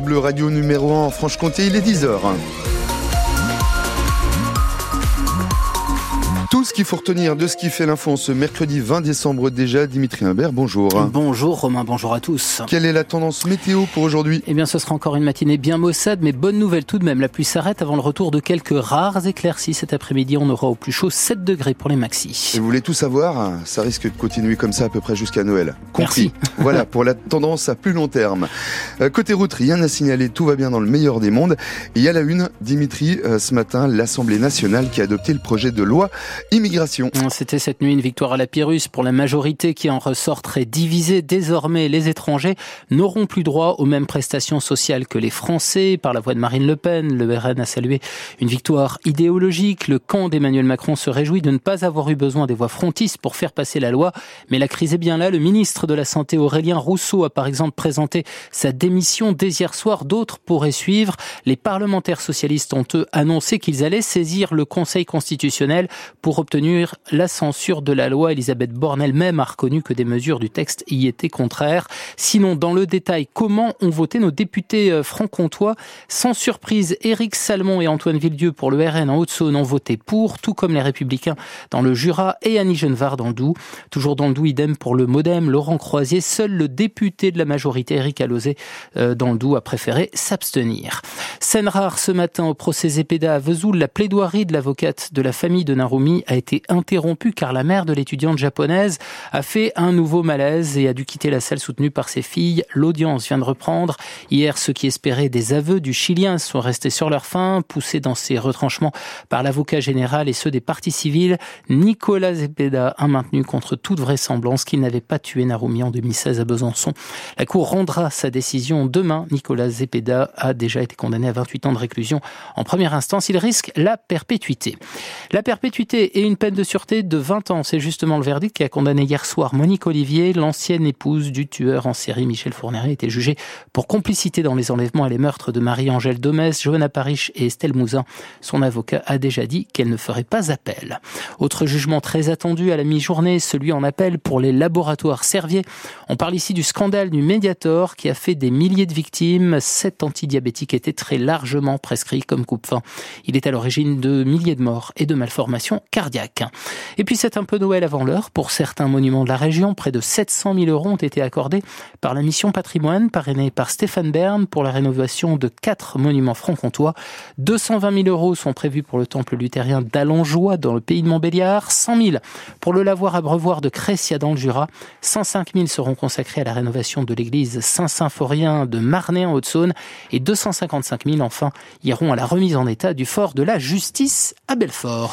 France Bleu Radio numéro 1 en Franche-Comté, il est 10h. Tout ce qu'il faut retenir de ce qui fait l'info ce mercredi 20 décembre déjà, Dimitri Imbert, bonjour. Bonjour Romain, bonjour à tous. Quelle est la tendance météo pour aujourd'hui? Eh bien ce sera encore une matinée bien maussade, mais bonne nouvelle tout de même, la pluie s'arrête avant le retour de quelques rares éclaircies. Cet après-midi, on aura au plus chaud 7 degrés pour les maxis. Et vous voulez tout savoir? Ça risque de continuer comme ça à peu près jusqu'à Noël. Compris. Merci. voilà pour la tendance à plus long terme. Euh, côté route, rien à signaler, tout va bien dans le meilleur des mondes. Et il y a la une, Dimitri, euh, ce matin, l'Assemblée nationale qui a adopté le projet de loi immigration. C'était cette nuit une victoire à la Pyrrhus pour la majorité qui en ressort très divisée. Désormais, les étrangers n'auront plus droit aux mêmes prestations sociales que les Français. Par la voix de Marine Le Pen, le RN a salué une victoire idéologique. Le camp d'Emmanuel Macron se réjouit de ne pas avoir eu besoin des voix frontistes pour faire passer la loi. Mais la crise est bien là. Le ministre de la Santé, Aurélien Rousseau, a par exemple présenté sa démission dès hier soir. D'autres pourraient suivre. Les parlementaires socialistes ont eux annoncé qu'ils allaient saisir le Conseil constitutionnel pour obtenir la censure de la loi. Elisabeth Borne elle-même a reconnu que des mesures du texte y étaient contraires. Sinon, dans le détail, comment ont voté nos députés euh, franc-comtois? Sans surprise, Éric Salmon et Antoine Villedieu pour le RN en Haute-Saône ont voté pour, tout comme les Républicains dans le Jura et Annie Genevard dans le Doubs. Toujours dans le Doubs, idem pour le Modem, Laurent Croisier. Seul le député de la majorité, Éric Alauzet, dans le a préféré s'abstenir. Scène rare ce matin au procès Zepeda à Vesoul, la plaidoirie de l'avocate de la famille de Narumi a été interrompue car la mère de l'étudiante japonaise a fait un nouveau malaise et a dû quitter la salle soutenue par ses filles. L'audience vient de reprendre. Hier, ceux qui espéraient des aveux du Chilien sont restés sur leur faim, poussés dans ses retranchements par l'avocat général et ceux des partis civils. Nicolas Zepeda a maintenu contre toute vraisemblance qu'il n'avait pas tué Narumi en 2016 à Besançon. La Cour rendra sa décision demain. Nicolas Zepeda a déjà été condamné à 28 ans de réclusion en première instance. Il risque la perpétuité. La perpétuité et une peine de sûreté de 20 ans, c'est justement le verdict qui a condamné hier soir Monique Olivier, l'ancienne épouse du tueur en série Michel Fourniret, était jugée pour complicité dans les enlèvements et les meurtres de Marie-Angèle Domès, Johanna Parich et Estelle Mouzin. Son avocat a déjà dit qu'elle ne ferait pas appel. Autre jugement très attendu à la mi-journée, celui en appel pour les laboratoires Servier. On parle ici du scandale du Mediator qui a fait des milliers de victimes. Cet antidiabétique était très largement prescrit comme coupe-fin. Il est à l'origine de milliers de morts et de malformations cardiaques. Et puis c'est un peu Noël avant l'heure. Pour certains monuments de la région, près de 700 000 euros ont été accordés par la mission patrimoine parrainée par Stéphane Bern pour la rénovation de quatre monuments franc-comtois. 220 000 euros sont prévus pour le temple luthérien d'Allongeois dans le pays de Montbéliard. 100 000 pour le lavoir abreuvoir de Cressia dans le Jura. 105 000 seront consacrés à la rénovation de l'église Saint-Symphorien de Marnay en Haute-Saône et 255 000 enfin iront à la remise en état du fort de la justice à Belfort.